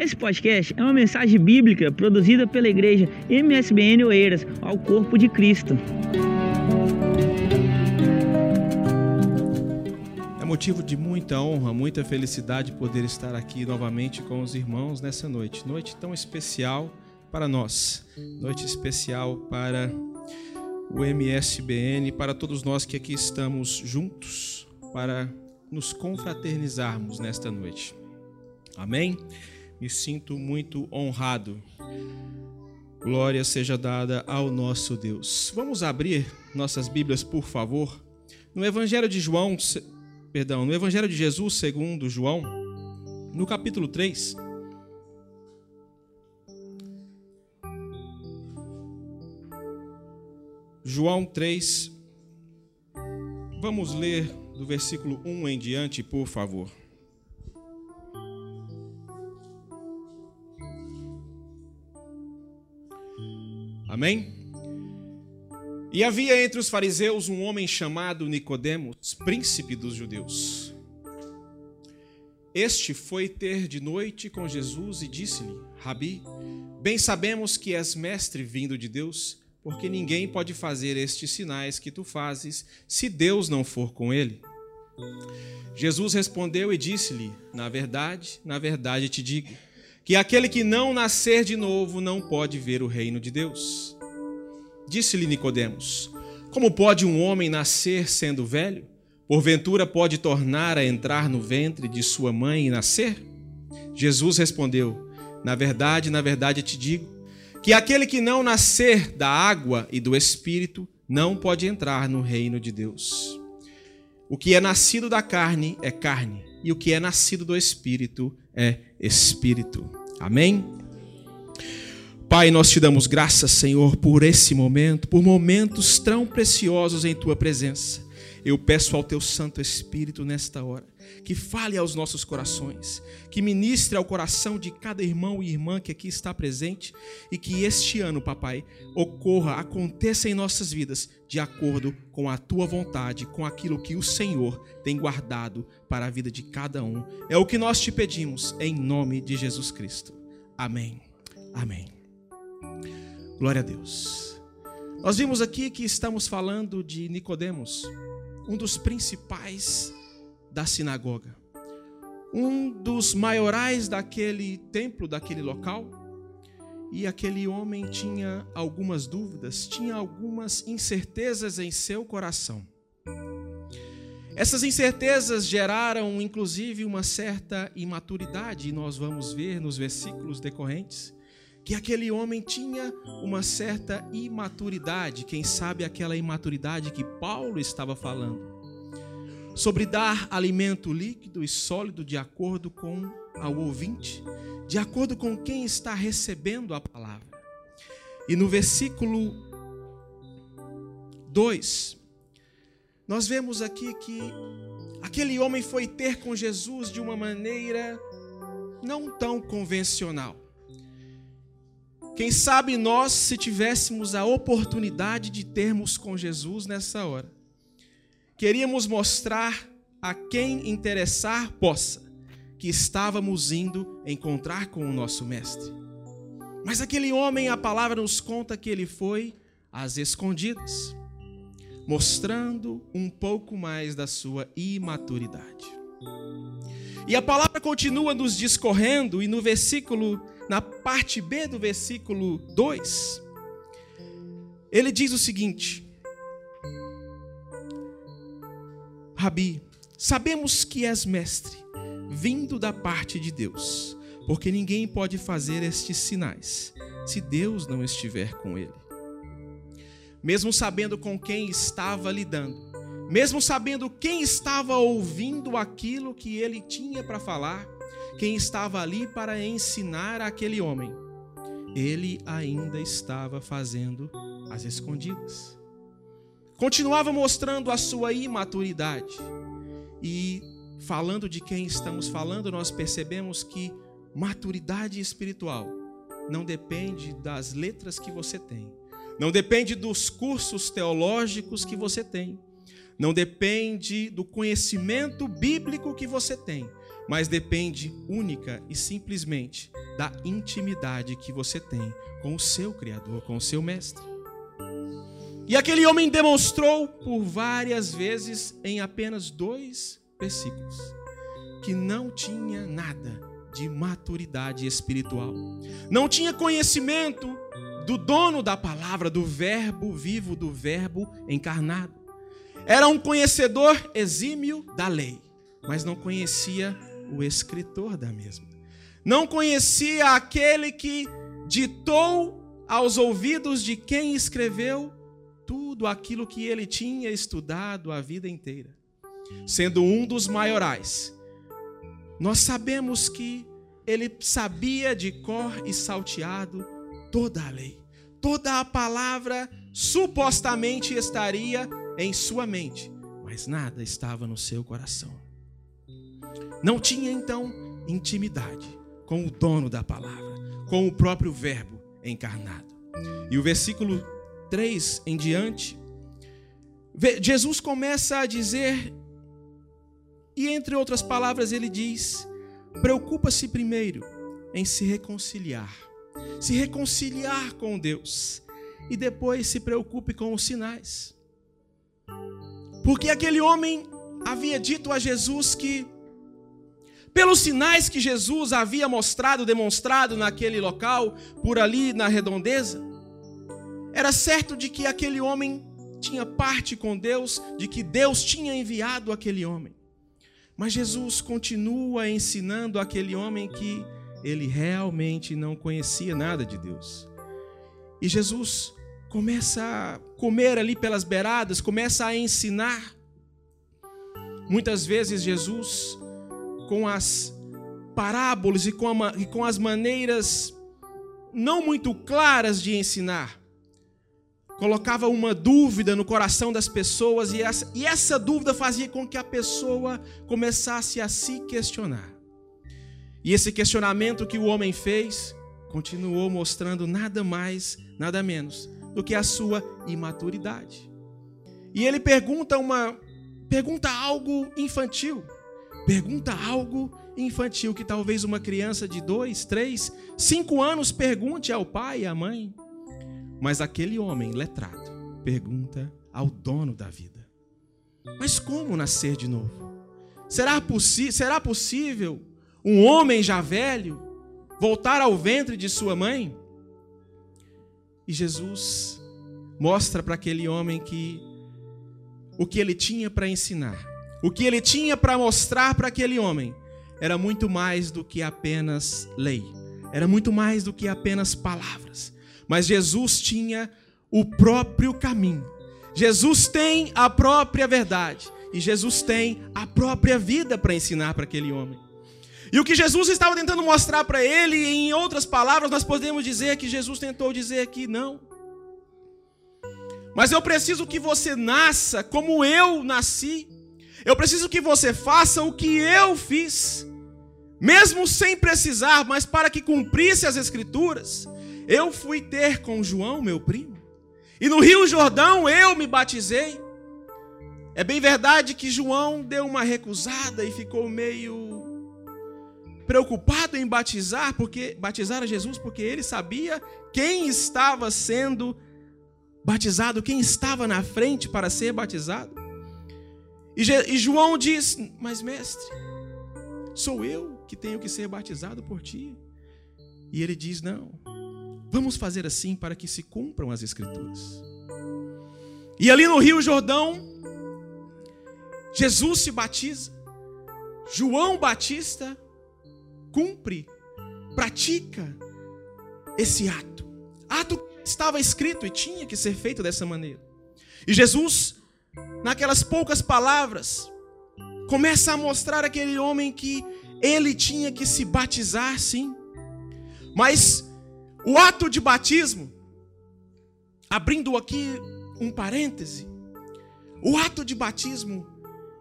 Esse podcast é uma mensagem bíblica produzida pela igreja MSBN Oeiras ao Corpo de Cristo. É motivo de muita honra, muita felicidade poder estar aqui novamente com os irmãos nessa noite. Noite tão especial para nós, noite especial para o MSBN, para todos nós que aqui estamos juntos para nos confraternizarmos nesta noite. Amém? Me sinto muito honrado. Glória seja dada ao nosso Deus. Vamos abrir nossas Bíblias, por favor, no Evangelho de João, perdão, no Evangelho de Jesus segundo João, no capítulo 3. João 3. Vamos ler do versículo 1 em diante, por favor. Amém? E havia entre os fariseus um homem chamado Nicodemos, príncipe dos judeus. Este foi ter de noite com Jesus e disse-lhe: Rabi, bem sabemos que és mestre vindo de Deus, porque ninguém pode fazer estes sinais que tu fazes se Deus não for com ele. Jesus respondeu e disse-lhe: Na verdade, na verdade te digo que aquele que não nascer de novo não pode ver o reino de Deus. Disse-lhe Nicodemos: Como pode um homem nascer sendo velho? Porventura pode tornar a entrar no ventre de sua mãe e nascer? Jesus respondeu: Na verdade, na verdade te digo que aquele que não nascer da água e do espírito não pode entrar no reino de Deus. O que é nascido da carne é carne, e o que é nascido do espírito é espírito. Amém? Pai, nós te damos graças, Senhor, por esse momento, por momentos tão preciosos em tua presença. Eu peço ao teu Santo Espírito nesta hora que fale aos nossos corações, que ministre ao coração de cada irmão e irmã que aqui está presente e que este ano, papai, ocorra, aconteça em nossas vidas de acordo com a tua vontade, com aquilo que o Senhor tem guardado para a vida de cada um. É o que nós te pedimos em nome de Jesus Cristo. Amém. Amém. Glória a Deus. Nós vimos aqui que estamos falando de Nicodemos, um dos principais da sinagoga. Um dos maiorais daquele templo, daquele local. E aquele homem tinha algumas dúvidas, tinha algumas incertezas em seu coração. Essas incertezas geraram, inclusive, uma certa imaturidade, e nós vamos ver nos versículos decorrentes que aquele homem tinha uma certa imaturidade, quem sabe aquela imaturidade que Paulo estava falando sobre dar alimento líquido e sólido de acordo com ao ouvinte, de acordo com quem está recebendo a palavra. E no versículo 2, nós vemos aqui que aquele homem foi ter com Jesus de uma maneira não tão convencional. Quem sabe nós, se tivéssemos a oportunidade de termos com Jesus nessa hora, queríamos mostrar a quem interessar possa que estávamos indo encontrar com o nosso mestre. Mas aquele homem, a palavra nos conta que ele foi às escondidas, mostrando um pouco mais da sua imaturidade. E a palavra continua nos discorrendo, e no versículo, na parte B do versículo 2, ele diz o seguinte: Rabi, sabemos que és mestre, vindo da parte de Deus, porque ninguém pode fazer estes sinais se Deus não estiver com ele. Mesmo sabendo com quem estava lidando, mesmo sabendo quem estava ouvindo aquilo que ele tinha para falar, quem estava ali para ensinar aquele homem, ele ainda estava fazendo as escondidas continuava mostrando a sua imaturidade. E falando de quem estamos falando, nós percebemos que maturidade espiritual não depende das letras que você tem, não depende dos cursos teológicos que você tem, não depende do conhecimento bíblico que você tem, mas depende única e simplesmente da intimidade que você tem com o seu Criador, com o seu Mestre. E aquele homem demonstrou por várias vezes, em apenas dois versículos, que não tinha nada de maturidade espiritual, não tinha conhecimento do dono da palavra, do Verbo vivo, do Verbo encarnado. Era um conhecedor exímio da lei, mas não conhecia o escritor da mesma. Não conhecia aquele que ditou aos ouvidos de quem escreveu tudo aquilo que ele tinha estudado a vida inteira. Sendo um dos maiorais, nós sabemos que ele sabia de cor e salteado toda a lei, toda a palavra supostamente estaria em sua mente, mas nada estava no seu coração. Não tinha então intimidade com o dono da palavra, com o próprio Verbo encarnado. E o versículo 3 em diante, Jesus começa a dizer, e entre outras palavras, ele diz: preocupa-se primeiro em se reconciliar, se reconciliar com Deus, e depois se preocupe com os sinais. Porque aquele homem havia dito a Jesus que, pelos sinais que Jesus havia mostrado, demonstrado naquele local, por ali na redondeza, era certo de que aquele homem tinha parte com Deus, de que Deus tinha enviado aquele homem. Mas Jesus continua ensinando aquele homem que ele realmente não conhecia nada de Deus. E Jesus começa a comer ali pelas beiradas, começa a ensinar. Muitas vezes Jesus, com as parábolas e com, a, e com as maneiras não muito claras de ensinar, colocava uma dúvida no coração das pessoas e essa, e essa dúvida fazia com que a pessoa começasse a se questionar. E esse questionamento que o homem fez continuou mostrando nada mais, nada menos do que a sua imaturidade. E ele pergunta uma pergunta algo infantil. Pergunta algo infantil que talvez uma criança de dois, três, cinco anos pergunte ao pai e à mãe. Mas aquele homem letrado pergunta ao dono da vida: Mas como nascer de novo? Será, será possível um homem já velho voltar ao ventre de sua mãe? E Jesus mostra para aquele homem que o que ele tinha para ensinar, o que ele tinha para mostrar para aquele homem, era muito mais do que apenas lei, era muito mais do que apenas palavras. Mas Jesus tinha o próprio caminho. Jesus tem a própria verdade. E Jesus tem a própria vida para ensinar para aquele homem. E o que Jesus estava tentando mostrar para ele, em outras palavras, nós podemos dizer que Jesus tentou dizer aqui: não. Mas eu preciso que você nasça como eu nasci. Eu preciso que você faça o que eu fiz. Mesmo sem precisar, mas para que cumprisse as Escrituras. Eu fui ter com João, meu primo. E no Rio Jordão eu me batizei. É bem verdade que João deu uma recusada e ficou meio preocupado em batizar, porque batizar a Jesus, porque ele sabia quem estava sendo batizado, quem estava na frente para ser batizado. E, e João diz: Mas mestre, sou eu que tenho que ser batizado por ti. E ele diz: Não, vamos fazer assim para que se cumpram as Escrituras. E ali no Rio Jordão, Jesus se batiza, João Batista cumpre, pratica esse ato. Ato que estava escrito e tinha que ser feito dessa maneira. E Jesus, naquelas poucas palavras, começa a mostrar aquele homem que ele tinha que se batizar, sim. Mas o ato de batismo, abrindo aqui um parêntese, o ato de batismo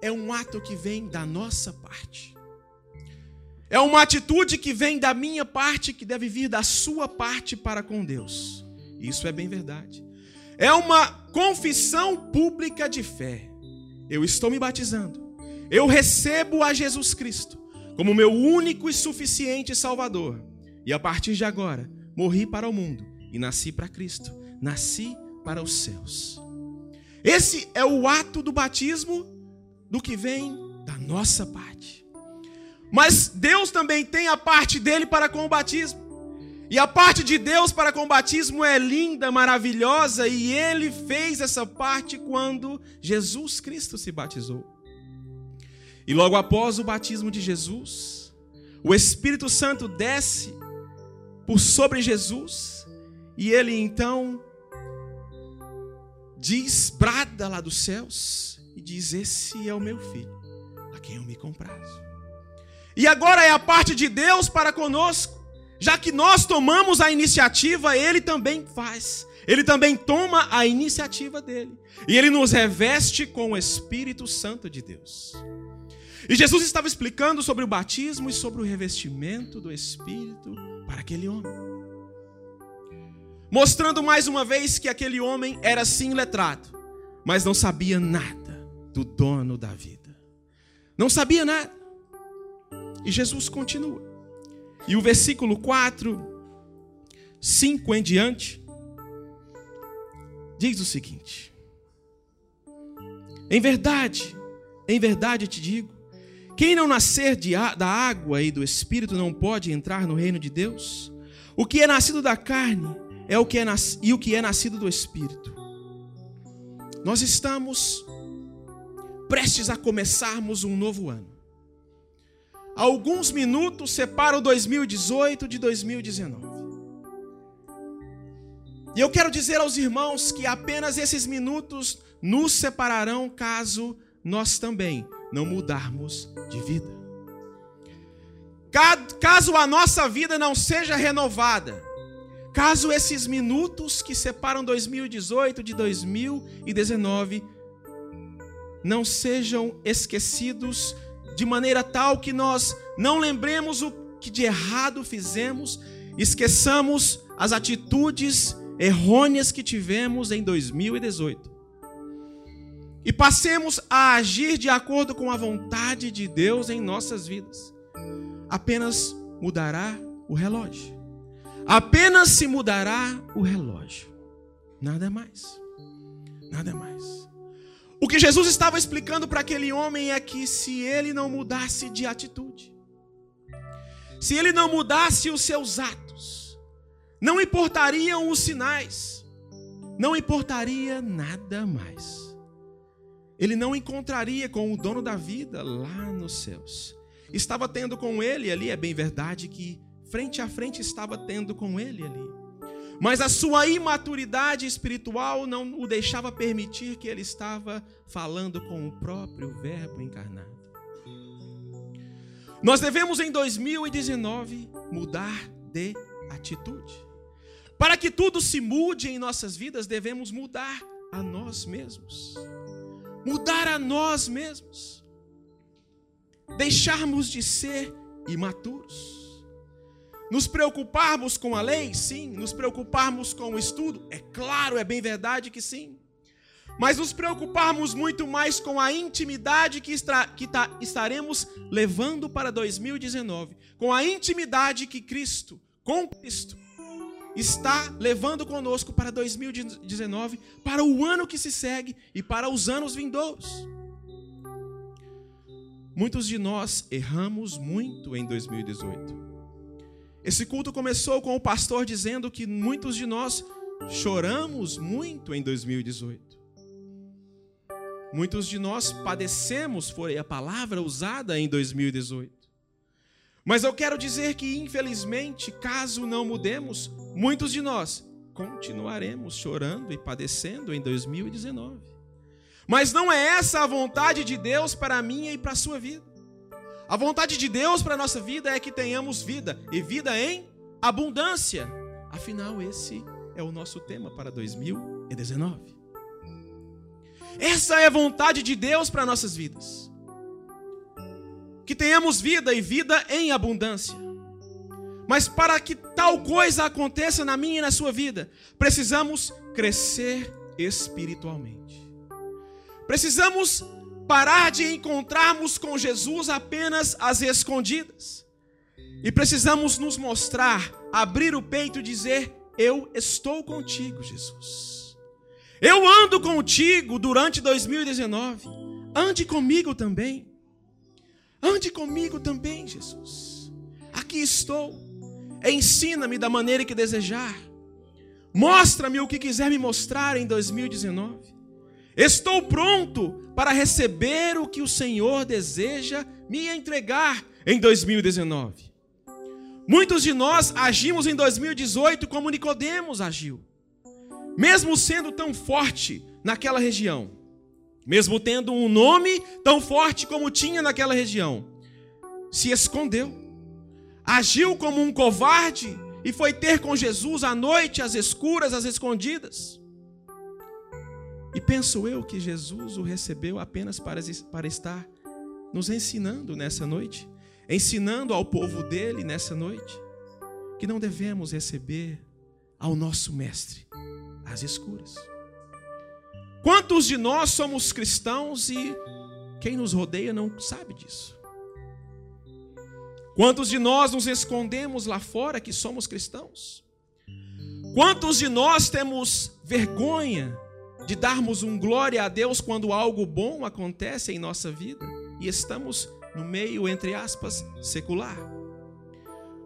é um ato que vem da nossa parte. É uma atitude que vem da minha parte, que deve vir da sua parte para com Deus. Isso é bem verdade. É uma confissão pública de fé. Eu estou me batizando. Eu recebo a Jesus Cristo como meu único e suficiente Salvador. E a partir de agora, morri para o mundo e nasci para Cristo. Nasci para os céus. Esse é o ato do batismo do que vem da nossa parte. Mas Deus também tem a parte dele para com o batismo. E a parte de Deus para com o batismo é linda, maravilhosa, e ele fez essa parte quando Jesus Cristo se batizou. E logo após o batismo de Jesus, o Espírito Santo desce por sobre Jesus, e ele então diz, brada lá dos céus, e diz: Esse é o meu filho, a quem eu me comprazo. E agora é a parte de Deus para conosco. Já que nós tomamos a iniciativa, ele também faz. Ele também toma a iniciativa dele. E ele nos reveste com o Espírito Santo de Deus. E Jesus estava explicando sobre o batismo e sobre o revestimento do Espírito para aquele homem. Mostrando mais uma vez que aquele homem era sim letrado, mas não sabia nada do dono da vida. Não sabia nada. E Jesus continua. E o versículo 4, 5 em diante, diz o seguinte: Em verdade, em verdade te digo, quem não nascer de, da água e do Espírito não pode entrar no reino de Deus. O que é nascido da carne é o que é nas, e o que é nascido do Espírito. Nós estamos prestes a começarmos um novo ano. Alguns minutos separam 2018 de 2019. E eu quero dizer aos irmãos que apenas esses minutos nos separarão caso nós também não mudarmos de vida. Caso a nossa vida não seja renovada, caso esses minutos que separam 2018 de 2019 não sejam esquecidos de maneira tal que nós não lembremos o que de errado fizemos, esqueçamos as atitudes errôneas que tivemos em 2018 e passemos a agir de acordo com a vontade de Deus em nossas vidas. Apenas mudará o relógio. Apenas se mudará o relógio. Nada mais. Nada mais. O que Jesus estava explicando para aquele homem é que se ele não mudasse de atitude, se ele não mudasse os seus atos, não importariam os sinais, não importaria nada mais. Ele não encontraria com o dono da vida lá nos céus. Estava tendo com ele ali, é bem verdade que frente a frente estava tendo com ele ali. Mas a sua imaturidade espiritual não o deixava permitir que ele estava falando com o próprio Verbo encarnado. Nós devemos em 2019 mudar de atitude. Para que tudo se mude em nossas vidas, devemos mudar a nós mesmos. Mudar a nós mesmos. Deixarmos de ser imaturos nos preocuparmos com a lei? Sim. Nos preocuparmos com o estudo? É claro, é bem verdade que sim. Mas nos preocuparmos muito mais com a intimidade que, que estaremos levando para 2019. Com a intimidade que Cristo, com Cristo, está levando conosco para 2019, para o ano que se segue e para os anos vindouros. Muitos de nós erramos muito em 2018. Esse culto começou com o pastor dizendo que muitos de nós choramos muito em 2018. Muitos de nós padecemos, foi a palavra usada em 2018. Mas eu quero dizer que, infelizmente, caso não mudemos, muitos de nós continuaremos chorando e padecendo em 2019. Mas não é essa a vontade de Deus para a minha e para a sua vida. A vontade de Deus para a nossa vida é que tenhamos vida e vida em abundância. Afinal, esse é o nosso tema para 2019. Essa é a vontade de Deus para nossas vidas. Que tenhamos vida e vida em abundância. Mas para que tal coisa aconteça na minha e na sua vida, precisamos crescer espiritualmente. Precisamos parar de encontrarmos com Jesus apenas às escondidas. E precisamos nos mostrar, abrir o peito e dizer: Eu estou contigo, Jesus. Eu ando contigo durante 2019. Ande comigo também. Ande comigo também, Jesus. Aqui estou. Ensina-me da maneira que desejar. Mostra-me o que quiser me mostrar em 2019. Estou pronto para receber o que o Senhor deseja me entregar em 2019. Muitos de nós agimos em 2018 como Nicodemos agiu. Mesmo sendo tão forte naquela região, mesmo tendo um nome tão forte como tinha naquela região, se escondeu. Agiu como um covarde e foi ter com Jesus à noite, às escuras, às escondidas. E penso eu que Jesus o recebeu apenas para, para estar nos ensinando nessa noite, ensinando ao povo dele nessa noite, que não devemos receber ao nosso Mestre às escuras. Quantos de nós somos cristãos e quem nos rodeia não sabe disso? Quantos de nós nos escondemos lá fora que somos cristãos? Quantos de nós temos vergonha de darmos um glória a Deus quando algo bom acontece em nossa vida e estamos no meio, entre aspas, secular?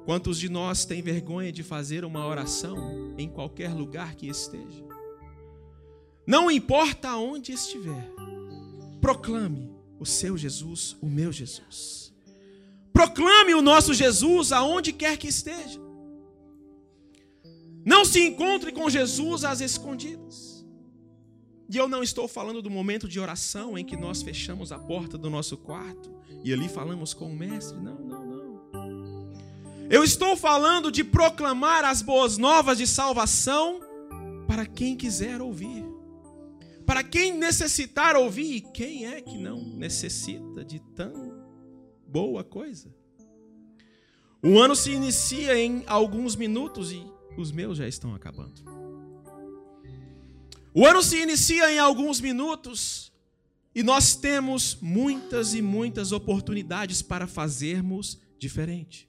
Quantos de nós têm vergonha de fazer uma oração em qualquer lugar que esteja? Não importa aonde estiver, proclame o seu Jesus, o meu Jesus. Proclame o nosso Jesus aonde quer que esteja. Não se encontre com Jesus às escondidas. E eu não estou falando do momento de oração em que nós fechamos a porta do nosso quarto e ali falamos com o Mestre. Não, não, não. Eu estou falando de proclamar as boas novas de salvação para quem quiser ouvir. Para quem necessitar ouvir, e quem é que não necessita de tão boa coisa? O ano se inicia em alguns minutos e os meus já estão acabando. O ano se inicia em alguns minutos e nós temos muitas e muitas oportunidades para fazermos diferente.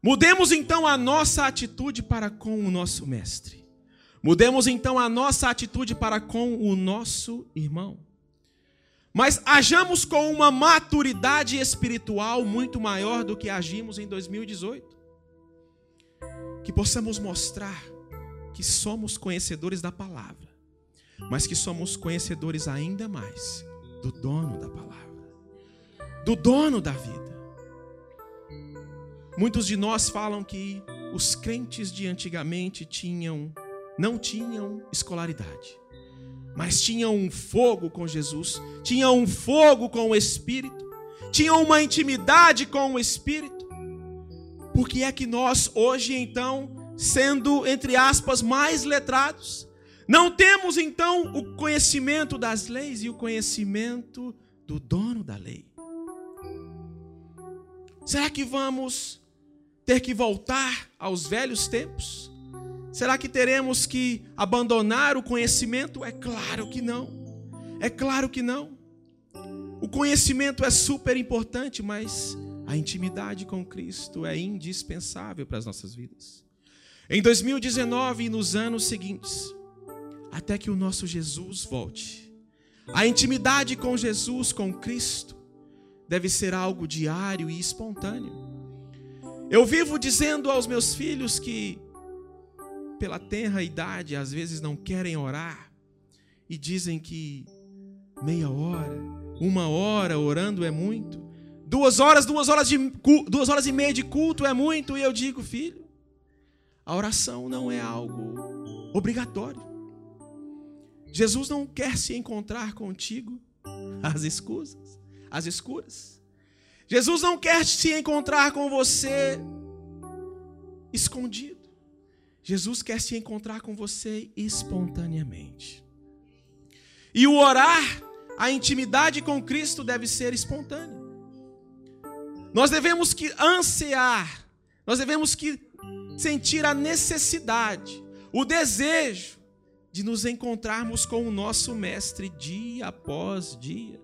Mudemos então a nossa atitude para com o nosso Mestre. Mudemos então a nossa atitude para com o nosso irmão. Mas ajamos com uma maturidade espiritual muito maior do que agimos em 2018. Que possamos mostrar que somos conhecedores da palavra, mas que somos conhecedores ainda mais do dono da palavra, do dono da vida. Muitos de nós falam que os crentes de antigamente tinham não tinham escolaridade, mas tinham um fogo com Jesus, tinham um fogo com o Espírito, tinham uma intimidade com o Espírito. Por que é que nós hoje então, sendo entre aspas mais letrados, não temos então o conhecimento das leis e o conhecimento do dono da lei? Será que vamos ter que voltar aos velhos tempos? Será que teremos que abandonar o conhecimento? É claro que não. É claro que não. O conhecimento é super importante, mas a intimidade com Cristo é indispensável para as nossas vidas. Em 2019 e nos anos seguintes, até que o nosso Jesus volte, a intimidade com Jesus, com Cristo, deve ser algo diário e espontâneo. Eu vivo dizendo aos meus filhos que pela tenra idade, às vezes não querem orar e dizem que meia hora, uma hora orando é muito, duas horas, duas horas, de, duas horas e meia de culto é muito, e eu digo, filho, a oração não é algo obrigatório. Jesus não quer se encontrar contigo às escusas, às escuras. Jesus não quer se encontrar com você escondido. Jesus quer se encontrar com você espontaneamente. E o orar, a intimidade com Cristo deve ser espontânea. Nós devemos que ansiar, nós devemos que sentir a necessidade, o desejo de nos encontrarmos com o nosso mestre dia após dia,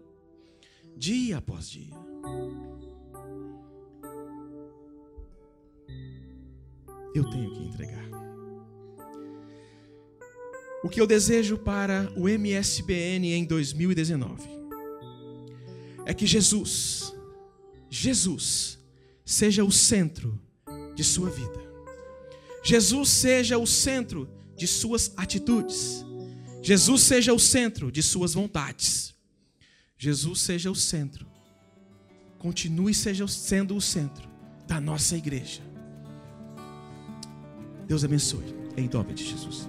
dia após dia. eu tenho que entregar. O que eu desejo para o MSBN em 2019 é que Jesus, Jesus, seja o centro de sua vida. Jesus seja o centro de suas atitudes. Jesus seja o centro de suas vontades. Jesus seja o centro. Continue seja sendo o centro da nossa igreja. Deus abençoe. Em nome de Jesus.